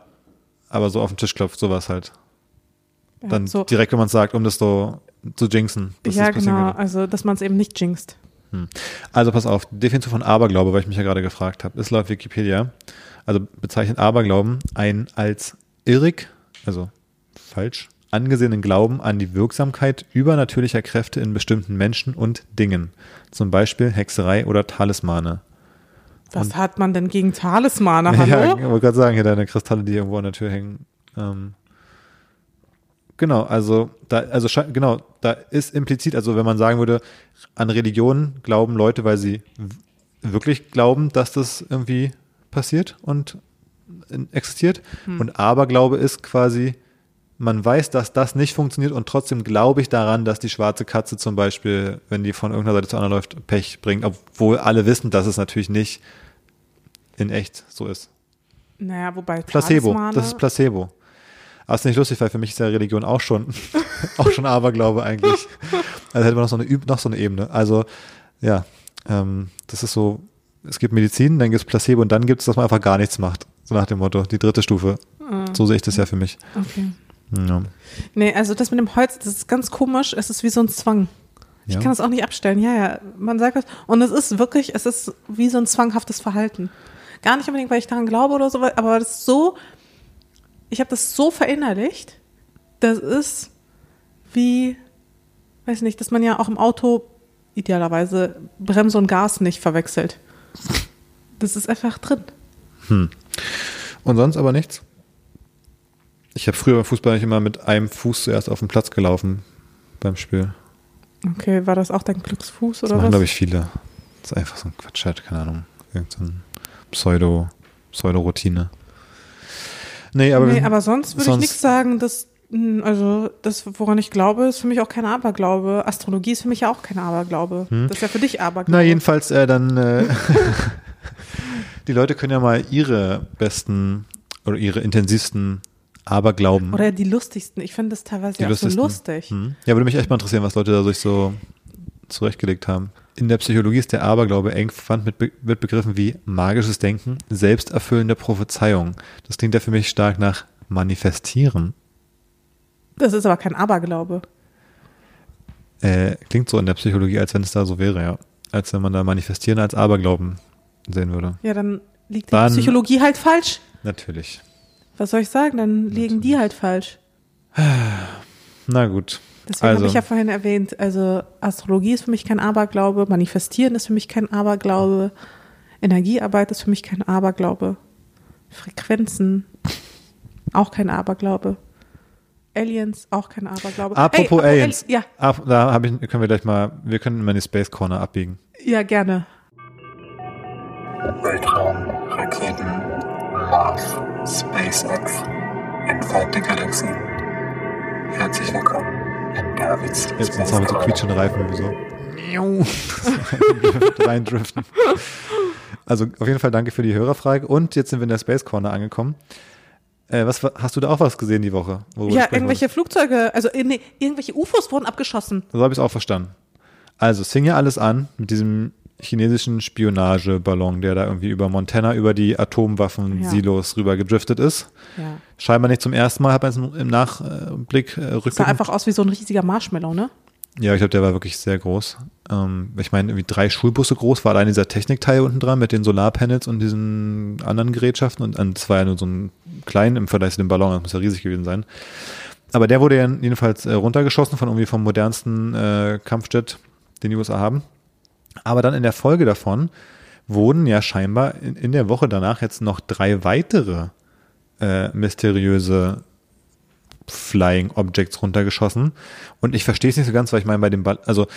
aber so auf den Tisch klopft, sowas halt. ja Dann so, direkt, wenn man es sagt, um das so zu jinxen. ja, genau. Also, dass man es eben nicht jinxt. Also pass auf, Definition von Aberglaube, weil ich mich ja gerade gefragt habe, ist laut Wikipedia, also bezeichnet Aberglauben ein als irrig, also falsch, angesehenen Glauben an die Wirksamkeit übernatürlicher Kräfte in bestimmten Menschen und Dingen. Zum Beispiel Hexerei oder Talismane. Was hat man denn gegen Talismane? Ja, Hallo? ich wollte gerade sagen, hier deine Kristalle, die irgendwo an der Tür hängen. Ähm, genau, also da, also genau, da ist implizit, also wenn man sagen würde, an Religion glauben Leute, weil sie wirklich glauben, dass das irgendwie passiert und existiert. Und Aberglaube ist quasi, man weiß, dass das nicht funktioniert und trotzdem glaube ich daran, dass die schwarze Katze zum Beispiel, wenn die von irgendeiner Seite zur anderen läuft, Pech bringt, obwohl alle wissen, dass es natürlich nicht in echt so ist. Naja, wobei Placebo, Talismane, das ist Placebo. Aber es ist nicht lustig, weil für mich ist ja Religion auch schon, auch schon Aberglaube eigentlich. Also hätte man noch so eine, noch so eine Ebene. Also, ja, ähm, das ist so, es gibt Medizin, dann gibt es Placebo und dann gibt es, dass man einfach gar nichts macht. So nach dem Motto, die dritte Stufe. So sehe ich das ja für mich. Okay. Ja. Nee, also das mit dem Holz, das ist ganz komisch. Es ist wie so ein Zwang. Ich Ja. kann das auch nicht abstellen. Ja, ja, man sagt das. Und es ist wirklich, es ist wie so ein zwanghaftes Verhalten. Gar nicht unbedingt, weil ich daran glaube oder so, aber das ist so, ich habe das so verinnerlicht, das ist wie, weiß nicht, dass man ja auch im Auto idealerweise Bremse und Gas nicht verwechselt. Das ist einfach drin. Und sonst aber nichts? Ich habe früher beim Fußball nicht immer mit einem Fuß zuerst auf den Platz gelaufen beim Spiel. Okay, war das auch dein Glücksfuß Das oder machen, was? glaube ich, viele. Das ist einfach so ein Quatsch, halt, keine Ahnung. Irgend so Pseudo, Pseudo-Routine. Nee, aber, nee, aber sonst würde ich nichts sagen, dass, mh, also das, woran ich glaube, ist für mich auch kein Aberglaube. Astrologie ist für mich ja auch kein Aberglaube. Das ist ja für dich Aberglaube. Na, jedenfalls äh, dann, äh, die Leute können ja mal ihre besten oder ihre intensivsten Aberglauben. Oder die lustigsten. Ich finde das teilweise Die ja auch so lustig. Hm. Ja, würde mich echt mal interessieren, was Leute da sich so zurechtgelegt haben. In der Psychologie ist der Aberglaube eng verwandt mit be wird begriffen wie magisches Denken, selbsterfüllende Prophezeiung. Das klingt ja für mich stark nach Manifestieren. Das ist aber kein Aberglaube. Äh, klingt so in der Psychologie, als wenn es da so wäre, ja. Als wenn man da Manifestieren als Aberglauben sehen würde. Ja, dann liegt die Dann- Psychologie halt falsch. Natürlich. Was soll ich sagen? Dann liegen die halt falsch. Na gut. Deswegen Also. habe ich ja vorhin erwähnt, also Astrologie ist für mich kein Aberglaube, Manifestieren ist für mich kein Aberglaube, Energiearbeit ist für mich kein Aberglaube, Frequenzen auch kein Aberglaube, Aliens auch kein Aberglaube. Apropos Ey, Aliens. Ja, Ab, da hab ich, können wir gleich mal, wir können immer in die Space Corner abbiegen. ja, gerne. Weltraum, Raketen, Mars, SpaceX, Endfeind der Galaxie. Herzlich willkommen Jetzt Space uns haben wir so quietschende Reifen wie so. reindriften. Also auf jeden Fall danke für die Hörerfrage. Und jetzt sind wir in der Space Corner angekommen. Äh, was, hast du da auch was gesehen die Woche? Ja, irgendwelche Flugzeuge, also äh, nee, irgendwelche UFOs wurden abgeschossen. So habe ich es auch verstanden. Also es fing ja alles an mit diesem chinesischen Spionageballon, der da irgendwie über Montana über die Atomwaffen-Silos rüber gedriftet ist. Ja. Scheinbar nicht zum ersten Mal, hat man es im Nachblick äh, Sah rückblickend einfach aus wie so ein riesiger Marshmallow, ne? Ja, ich glaube, der war wirklich sehr groß. Ähm, ich meine, irgendwie drei Schulbusse groß war allein dieser Technikteil unten dran mit den Solarpanels und diesen anderen Gerätschaften. Und und das war ja nur so ein klein im Vergleich zu dem Ballon, das muss ja riesig gewesen sein. Aber der wurde ja jedenfalls äh, runtergeschossen von irgendwie vom modernsten äh, Kampfjet, den die USA haben. Aber dann in der Folge davon wurden ja scheinbar in, in der Woche danach jetzt noch drei weitere äh, mysteriöse Flying Objects runtergeschossen. Und ich verstehe es nicht so ganz, weil ich meine, bei dem Ball, also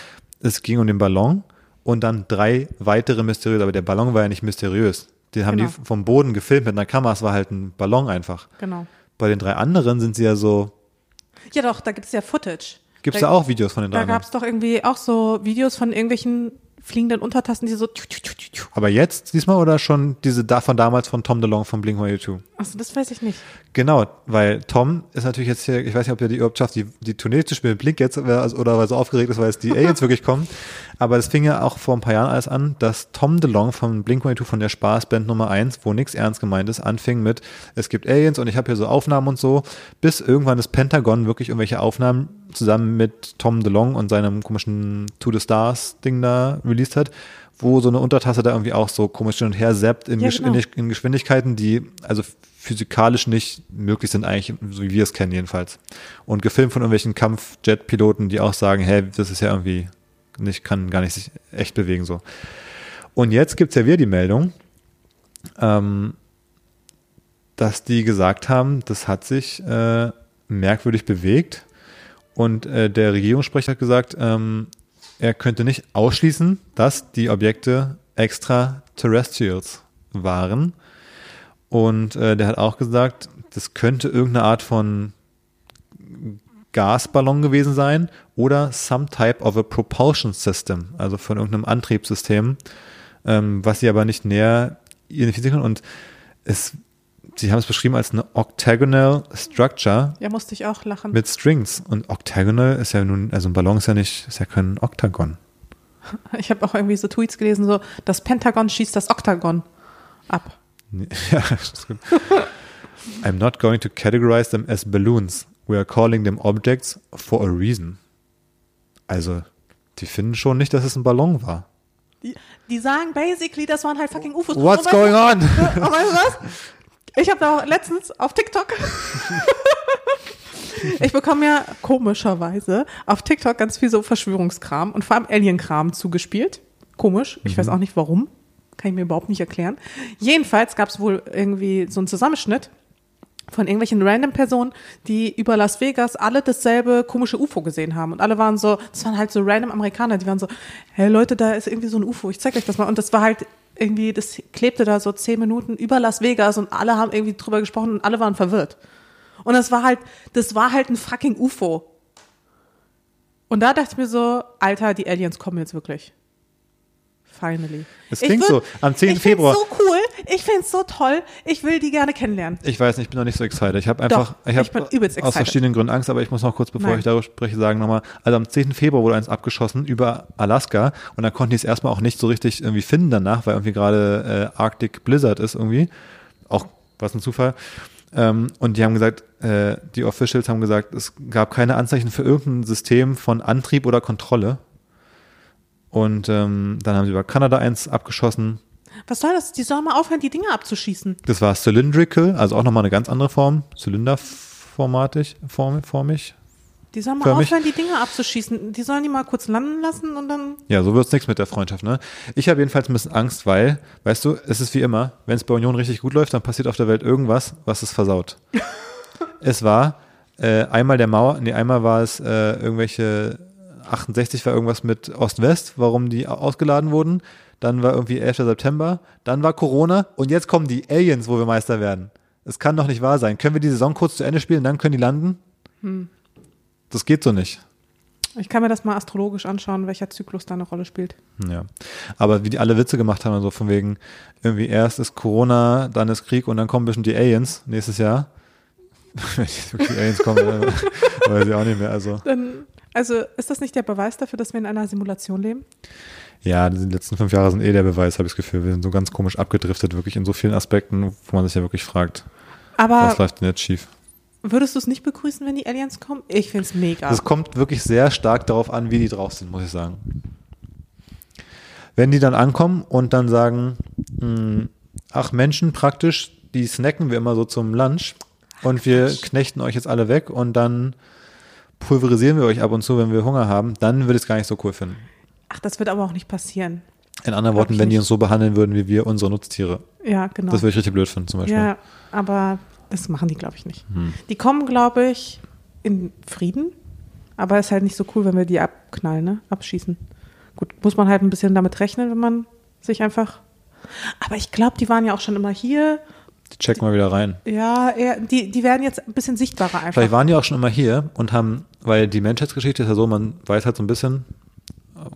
es ging um den Ballon und dann drei weitere mysteriöse, aber der Ballon war ja nicht mysteriös. Den haben Genau. die vom Boden gefilmt mit einer Kamera, es war halt ein Ballon einfach. Genau. Bei den drei anderen sind sie ja so, Ja doch, da gibt es ja Footage. gibt es da auch Videos von den drei Da gab es doch irgendwie auch so Videos von irgendwelchen fliegenden Untertassen, die so. tschu, tschu, tschu, tschu. Aber jetzt diesmal oder schon diese da von damals von Tom DeLong von Blink-182? Achso, das weiß ich nicht. Genau, weil Tom ist natürlich jetzt hier, ich weiß nicht, ob er die überhaupt schafft, die, die Tournee zu spielen, Blink jetzt, oder also- oder weil er so aufgeregt ist, weil jetzt die Aliens wirklich kommen. Aber es fing ja auch vor ein paar Jahren alles an, dass Tom DeLong von Blink-182 von der Spaßband Nummer 1, wo nichts ernst gemeint ist, anfing mit, es gibt Aliens und ich habe hier so Aufnahmen und so, bis irgendwann das Pentagon wirklich irgendwelche Aufnahmen zusammen mit Tom DeLong und seinem komischen To the Stars Ding da released hat, wo so eine Untertasse da irgendwie auch so komisch hin und her zappt in, Ja, genau. in, in Geschwindigkeiten, die also physikalisch nicht möglich sind, eigentlich, so wie wir es kennen jedenfalls. Und gefilmt von irgendwelchen Kampfjet-Piloten, die auch sagen, hey, das ist ja irgendwie nicht, kann gar nicht sich echt bewegen so. Und jetzt gibt's ja wieder die Meldung, ähm, dass die gesagt haben, das hat sich äh, merkwürdig bewegt. Und äh, der Regierungssprecher hat gesagt, ähm, er könnte nicht ausschließen, dass die Objekte extraterrestrials waren. Und äh, der hat auch gesagt, das könnte irgendeine Art von Gasballon gewesen sein oder some type of a propulsion system, also von irgendeinem Antriebssystem, ähm, was sie aber nicht näher identifizieren können. Und es sie haben es beschrieben als eine octagonal structure Ja, musste ich auch lachen. mit Strings. Und octagonal ist ja nun, also ein Ballon ist ja nicht, ist ja kein Oktagon. Ich habe auch irgendwie so Tweets gelesen, so, das Pentagon schießt das Oktagon ab. Ja, das gut. I'm not going to categorize them as balloons. We are calling them objects for a reason. Also, die finden schon nicht, dass es ein Ballon war. Die, die sagen basically, das waren halt fucking UFOs. What's weißt going on? Und weißt du was? Ich habe da auch letztens auf TikTok. ich bekomme ja komischerweise auf TikTok ganz viel so Verschwörungskram und vor allem Alien-Kram zugespielt. Komisch. Ich weiß auch nicht warum. Kann ich mir überhaupt nicht erklären. Jedenfalls gab es wohl irgendwie so einen Zusammenschnitt von irgendwelchen random Personen, die über Las Vegas alle dasselbe komische UFO gesehen haben. Und alle waren so, das waren halt so random Amerikaner, die waren so, hey Leute, da ist irgendwie so ein UFO, ich zeig euch das mal. Und das war halt irgendwie, das klebte da so zehn Minuten über Las Vegas und alle haben irgendwie drüber gesprochen und alle waren verwirrt. Und das war halt, das war halt ein fucking UFO. Und da dachte ich mir so, Alter, die Aliens kommen jetzt wirklich. Finally. Es klingt würd- so, am 10. Ich Februar. so cool, ich find's so toll, ich will die gerne kennenlernen. Ich weiß nicht, ich bin noch nicht so excited. Ich habe einfach, Doch, ich habe aus excited. verschiedenen Gründen Angst, aber ich muss noch kurz, bevor Nein. ich darüber spreche, sagen nochmal, also am 10. Februar wurde eins abgeschossen über Alaska und dann konnten die es erstmal auch nicht so richtig irgendwie finden danach, weil irgendwie gerade äh, Arctic Blizzard ist irgendwie. Auch was ein Zufall. Ähm, und die haben gesagt, äh, die Officials haben gesagt, es gab keine Anzeichen für irgendein System von Antrieb oder Kontrolle. Und ähm, dann haben sie über Kanada eins abgeschossen. Was soll das? Die sollen mal aufhören, die Dinge abzuschießen. Das war cylindrical, also auch nochmal eine ganz andere Form. Zylinderformatig, form, formig. Die sollen mal Förmig. aufhören, die Dinge abzuschießen. Die sollen die mal kurz landen lassen und dann. Ja, so wird's nichts mit der Freundschaft, ne? Ich habe jedenfalls ein bisschen Angst, weil, weißt du, es ist wie immer, wenn es bei Union richtig gut läuft, dann passiert auf der Welt irgendwas, was es versaut. es war äh, einmal der Mauer, nee, einmal war es äh, irgendwelche 68 war irgendwas mit Ost-West, warum die ausgeladen wurden. Dann war irgendwie 11. September, dann war Corona und jetzt kommen die Aliens, wo wir Meister werden. Es kann doch nicht wahr sein. Können wir die Saison kurz zu Ende spielen, dann können die landen? Das geht so nicht. Ich kann mir das mal astrologisch anschauen, welcher Zyklus da eine Rolle spielt. Ja. Aber wie die alle Witze gemacht haben, so von wegen, irgendwie erst ist Corona, dann ist Krieg und dann kommen bestimmt die Aliens nächstes Jahr. Wenn die Aliens kommen, weiß ich auch nicht mehr. Also, Dann, also ist das nicht der Beweis dafür, dass wir in einer Simulation leben? ja, die letzten fünf Jahre sind eh der Beweis, habe ich das Gefühl. Wir sind so ganz komisch abgedriftet, wirklich in so vielen Aspekten, wo man sich ja wirklich fragt, Aber was läuft denn jetzt schief? würdest du es nicht begrüßen, wenn die Aliens kommen? Ich find's mega. Das kommt wirklich sehr stark darauf an, wie die drauf sind, muss ich sagen. Wenn die dann ankommen und dann sagen, mh, ach Menschen praktisch, die snacken wir immer so zum Lunch und wir knechten euch jetzt alle weg und dann pulverisieren wir euch ab und zu, wenn wir Hunger haben, dann würde ich es gar nicht so cool finden. Ach, das wird aber auch nicht passieren. In anderen Worten, wenn die uns so behandeln würden, wie wir unsere Nutztiere. Ja, genau. Das würde ich richtig blöd finden, zum Beispiel. ja, aber das machen die, glaube ich, nicht. Hm. Die kommen, glaube ich, in Frieden. Aber ist halt nicht so cool, wenn wir die abknallen, ne? Abschießen. Gut, muss man halt ein bisschen damit rechnen, wenn man sich einfach. Aber ich glaube, die waren ja auch schon immer hier. Die checken mal wieder rein. Ja, eher, die, die werden jetzt ein bisschen sichtbarer einfach. Vielleicht waren die auch schon immer hier und haben, weil die Menschheitsgeschichte ist ja so, man weiß halt so ein bisschen,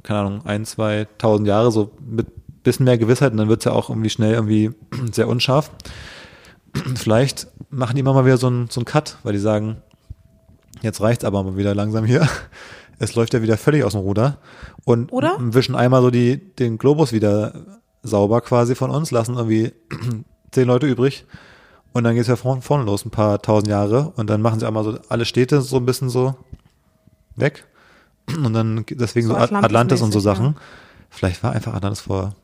keine Ahnung, ein, zwei, tausend Jahre, so mit bisschen mehr Gewissheit und dann wird es ja auch irgendwie schnell irgendwie sehr unscharf. Vielleicht machen die immer mal wieder so einen, so einen Cut, weil die sagen, jetzt reicht's aber mal wieder langsam hier. Es läuft ja wieder völlig aus dem Ruder und Oder? wischen einmal so die, den Globus wieder sauber quasi von uns, lassen irgendwie zehn Leute übrig und dann geht's ja vorne, vorne los, ein paar tausend Jahre und dann machen sie einmal so alle Städte so ein bisschen so weg und dann geht- deswegen So so, Atlantis, Atlantis und so Sachen. Vielleicht war einfach Atlantis vor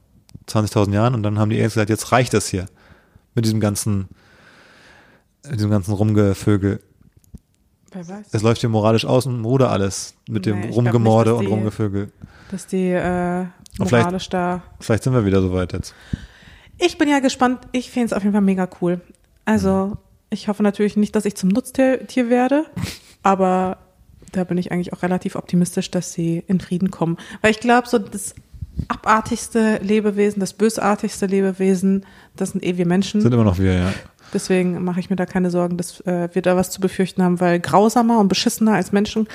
20.000 Jahren und dann haben die Aliens gesagt, jetzt reicht das hier mit diesem ganzen, mit diesem ganzen Rumgevögel. Wer weiß. Es läuft hier moralisch aus dem Ruder alles mit dem Nee, ich glaub nicht, Rumgemorde dass und die- Rumgevögel. Dass die äh, Und vielleicht- moralisch da. Vielleicht sind wir wieder soweit jetzt. Ich bin ja gespannt. Ich finde es auf jeden Fall mega cool. Also, ich hoffe natürlich nicht, dass ich zum Nutztier Tier werde, aber da bin ich eigentlich auch relativ optimistisch, dass sie in Frieden kommen. Weil ich glaube, so das abartigste Lebewesen, das bösartigste Lebewesen, das sind eh wir Menschen. Sind immer noch wir, ja. Deswegen mache ich mir da keine Sorgen, dass äh, wir da was zu befürchten haben, weil grausamer und beschissener als Menschen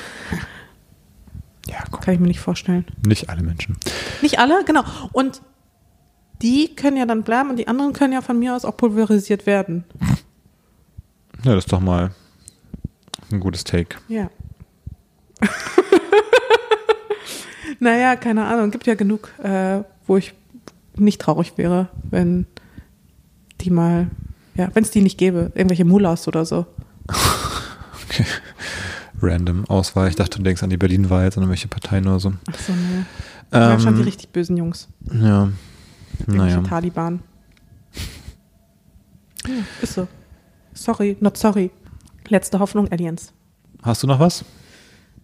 Ja, komm. kann ich mir nicht vorstellen. Nicht alle Menschen. Nicht alle, genau. Und die können ja dann bleiben und die anderen können ja von mir aus auch pulverisiert werden. Ja, das ist doch mal ein gutes Take. Ja. naja, keine Ahnung. Gibt ja genug, äh, wo ich nicht traurig wäre, wenn die mal, ja, wenn es die nicht gäbe. Irgendwelche Mullahs oder so. Okay. Random Auswahl. Ich dachte, du denkst an die Berlin-Wahl, jetzt an irgendwelche Parteien oder so. Ach so, nee. Ähm, schon die richtig bösen Jungs. Ja. Irgendwelche Naja. Taliban. Ja, ist so. Sorry, not sorry. Letzte Hoffnung, Aliens. Hast du noch was?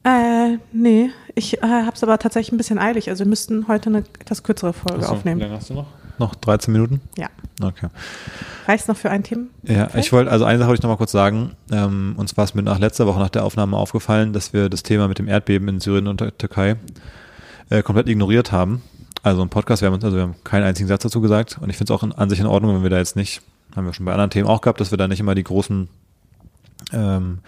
Äh, nee. Ich äh, hab's aber tatsächlich ein bisschen eilig. Also wir müssten heute eine etwas kürzere Folge Achso, aufnehmen. Wie lange hast du noch? Noch 13 Minuten? Ja. Okay. Reicht noch für ein Thema? Ja, ich wollte, also eine Sache wollte ich noch mal kurz sagen. Ähm, uns war es mir nach letzter Woche nach der Aufnahme aufgefallen, dass wir das Thema mit dem Erdbeben in Syrien und der Türkei äh, komplett ignoriert haben. Also im Podcast, wir haben, uns, also wir haben keinen einzigen Satz dazu gesagt und ich finde es auch in, an sich in Ordnung, wenn wir da jetzt nicht, haben wir schon bei anderen Themen auch gehabt, dass wir da nicht immer die großen ähm,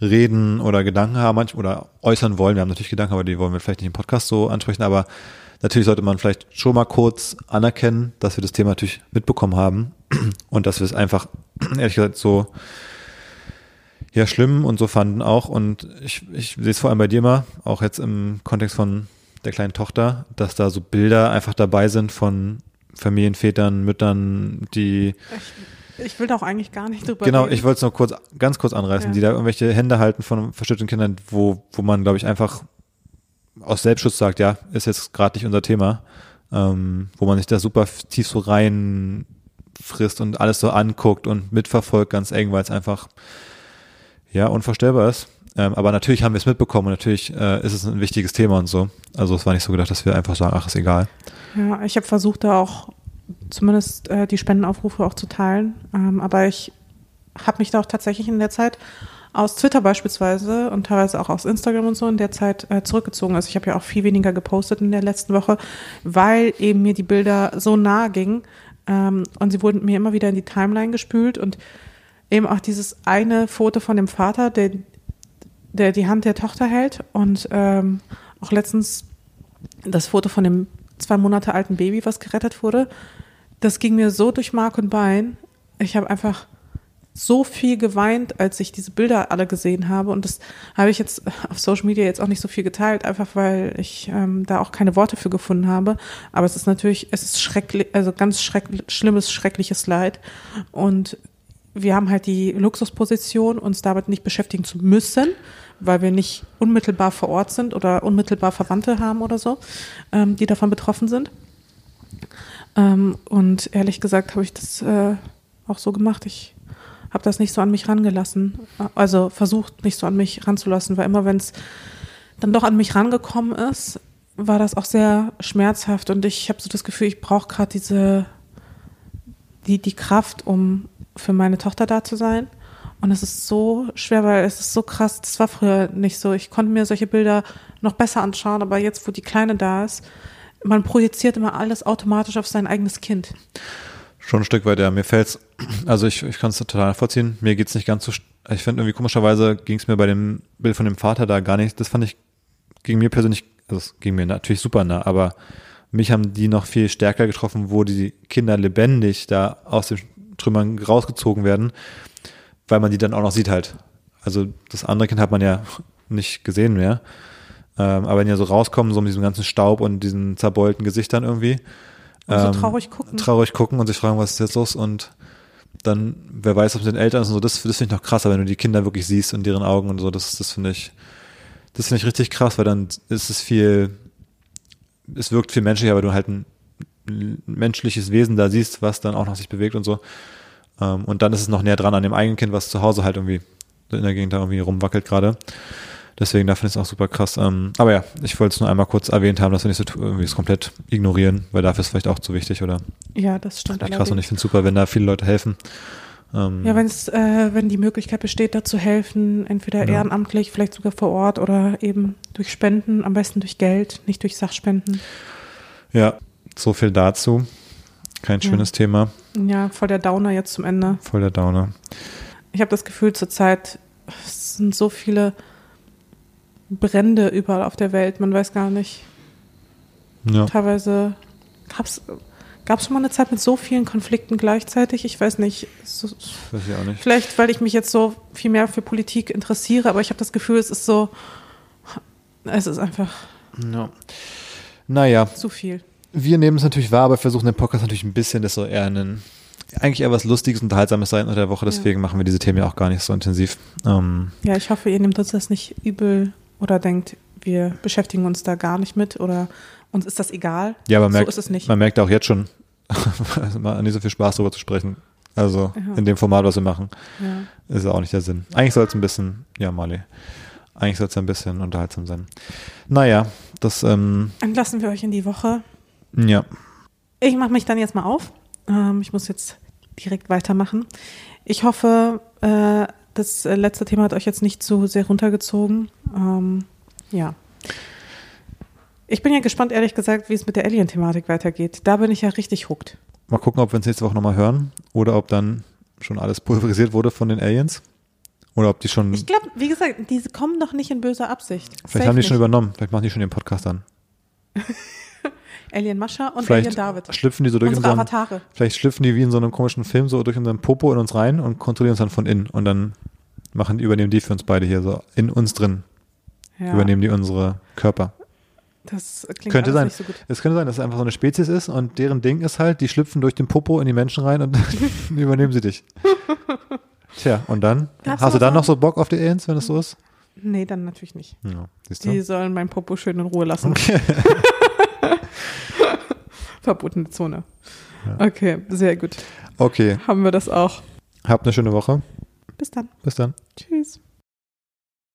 Reden oder Gedanken haben manch, oder äußern wollen. Wir haben natürlich Gedanken, aber die wollen wir vielleicht nicht im Podcast so ansprechen, aber natürlich sollte man vielleicht schon mal kurz anerkennen, dass wir das Thema natürlich mitbekommen haben und dass wir es einfach, ehrlich gesagt, so ja schlimm und so fanden auch. Und ich, ich sehe es vor allem bei dir mal, auch jetzt im Kontext von der kleinen Tochter, dass da so Bilder einfach dabei sind von Familienvätern, Müttern, die Ich, ich will da auch eigentlich gar nicht drüber Genau, reden. ich wollte es noch kurz, ganz kurz anreißen, Ja. die da irgendwelche Hände halten von verschütteten Kindern, wo, wo man, glaube ich, einfach aus Selbstschutz sagt, ja, ist jetzt gerade nicht unser Thema, ähm, wo man sich da super tief so rein frisst und alles so anguckt und mitverfolgt ganz eng, weil es einfach ja unvorstellbar ist. Ähm, aber natürlich haben wir es mitbekommen und natürlich äh, ist es ein wichtiges Thema und so. Also es war nicht so gedacht, dass wir einfach sagen, ach, ist egal. Ja, ich habe versucht, da auch zumindest äh, die Spendenaufrufe auch zu teilen. Ähm, aber ich habe mich da auch tatsächlich in der Zeit aus Twitter beispielsweise und teilweise auch aus Instagram und so in der Zeit äh, zurückgezogen. Also ich habe ja auch viel weniger gepostet in der letzten Woche, weil eben mir die Bilder so nahe gingen ähm, und sie wurden mir immer wieder in die Timeline gespült und eben auch dieses eine Foto von dem Vater, der, der die Hand der Tochter hält und ähm, auch letztens das Foto von dem zwei Monate alten Baby, was gerettet wurde, das ging mir so durch Mark und Bein. Ich habe einfach so viel geweint, als ich diese Bilder alle gesehen habe. Und das habe ich jetzt auf Social Media jetzt auch nicht so viel geteilt, einfach weil ich ähm, da auch keine Worte für gefunden habe. Aber es ist natürlich, es ist schrecklich, also ganz schrecklich, schlimmes, schreckliches Leid. Und wir haben halt die Luxusposition, uns damit nicht beschäftigen zu müssen, weil wir nicht unmittelbar vor Ort sind oder unmittelbar Verwandte haben oder so, ähm, die davon betroffen sind. Ähm, und ehrlich gesagt habe ich das äh, auch so gemacht. Ich habe das nicht so an mich rangelassen, also versucht nicht so an mich ranzulassen, weil immer wenn es dann doch an mich rangekommen ist, war das auch sehr schmerzhaft und ich habe so das Gefühl, ich brauche gerade diese die die Kraft, um für meine Tochter da zu sein. Und es ist so schwer, weil es ist so krass. Das war früher nicht so. Ich konnte mir solche Bilder noch besser anschauen, aber jetzt, wo die Kleine da ist, man projiziert immer alles automatisch auf sein eigenes Kind. Schon ein Stück weit, ja. Mir fällt's, also ich, ich kann es total nachvollziehen. Mir geht's nicht ganz so, ich finde irgendwie komischerweise ging es mir bei dem Bild von dem Vater da gar nicht, das fand ich, ging mir persönlich, also es ging mir natürlich super nah, aber mich haben die noch viel stärker getroffen, wo die Kinder lebendig da aus den Trümmern rausgezogen werden, weil man die dann auch noch sieht halt. Also das andere Kind hat man ja nicht gesehen mehr. Ähm, aber wenn die ja so rauskommen, so mit diesem ganzen Staub und diesen zerbeulten Gesichtern irgendwie, Und so ähm, traurig gucken. traurig gucken und sich fragen, was ist jetzt los und dann, wer weiß, ob es mit den Eltern ist und so, das, das finde ich noch krasser, wenn du die Kinder wirklich siehst und deren Augen und so, das, das finde ich, das finde ich richtig krass, weil dann ist es viel, es wirkt viel menschlicher, weil du halt ein menschliches Wesen da siehst, was dann auch noch sich bewegt und so. Ähm, und dann ist es noch näher dran an dem eigenen Kind, was zu Hause halt irgendwie in der Gegend da irgendwie rumwackelt gerade. Deswegen, da finde ich es auch super krass. Ähm, aber ja, ich wollte es nur einmal kurz erwähnt haben, dass wir nicht so irgendwie es komplett ignorieren, weil dafür ist es vielleicht auch zu wichtig oder Ja, das stimmt. echt krass und ich finde es super, wenn da viele Leute helfen. Ähm, Ja, wenn es, äh, wenn die Möglichkeit besteht, da zu helfen, entweder Ja. ehrenamtlich, vielleicht sogar vor Ort oder eben durch Spenden, am besten durch Geld, nicht durch Sachspenden. ja, so viel dazu. Kein Ja. schönes Thema, Ja, voll der Downer jetzt zum Ende. voll der Downer. Ich habe das Gefühl, zurzeit es sind so viele Brände überall auf der Welt. Man weiß gar nicht. Ja. Teilweise gab's, Gab es schon mal eine Zeit mit so vielen Konflikten gleichzeitig? Ich weiß nicht. So, Weiß ich auch nicht. vielleicht, weil ich mich jetzt so viel mehr für Politik interessiere, aber ich habe das Gefühl, es ist so, es ist einfach Ja. Naja, zu viel. Wir nehmen es natürlich wahr, aber versuchen den Podcast natürlich ein bisschen, das soll eher ein, eigentlich eher was Lustiges, Unterhaltsames sein unter der Woche, deswegen machen wir diese Themen ja auch gar nicht so intensiv. Ähm, Ja, ich hoffe, ihr nehmt uns das nicht übel oder denkt, wir beschäftigen uns da gar nicht mit oder uns ist das egal. ja, aber so merkt, ist es nicht. man merkt auch jetzt schon, also mal nicht so viel Spaß darüber zu sprechen. Also Ja. in dem Format, was wir machen, Ja. ist ja auch nicht der Sinn. Eigentlich soll es ein bisschen, ja, Mali, eigentlich soll es ein bisschen unterhaltsam sein. Naja, das, ähm, Entlassen wir euch in die Woche. Ja, Ich mache mich dann jetzt mal auf. Ähm, ich muss jetzt direkt weitermachen. Ich hoffe, äh, das äh, letzte Thema hat euch jetzt nicht so sehr runtergezogen. Ähm, ja. Ich bin ja gespannt, ehrlich gesagt, wie es mit der Alien-Thematik weitergeht. Da bin ich ja richtig hooked. mal gucken, ob wir uns nächste Woche nochmal hören oder ob dann schon alles pulverisiert wurde von den Aliens. Oder ob die schon, Ich glaube, wie gesagt, diese kommen doch nicht in böser Absicht. vielleicht Safe haben die schon nicht. übernommen, vielleicht machen die schon den Podcast an. Alien Mascha und Vielleicht Alien David. schlüpfen die so durch Unsere unseren, Avatare. vielleicht schlüpfen die wie in so einem komischen Film so durch unseren Popo in uns rein und kontrollieren uns dann von innen und dann machen, übernehmen die für uns beide hier so in uns drin, Ja, übernehmen die unsere Körper. das klingt Könnte sein. nicht so gut. Es könnte sein, dass es einfach so eine Spezies ist und deren Ding ist halt, die schlüpfen durch den Popo in die Menschen rein und übernehmen sie dich. Tja, und dann? Darfst hast du dann noch so Bock auf die Aliens, wenn das so ist? Nee, dann natürlich nicht. Ja, Die sollen mein Popo schön in Ruhe lassen. Verbotene Zone. Okay, sehr gut. Okay, Haben wir das auch. habt eine schöne Woche. Bis dann. Bis dann. Tschüss.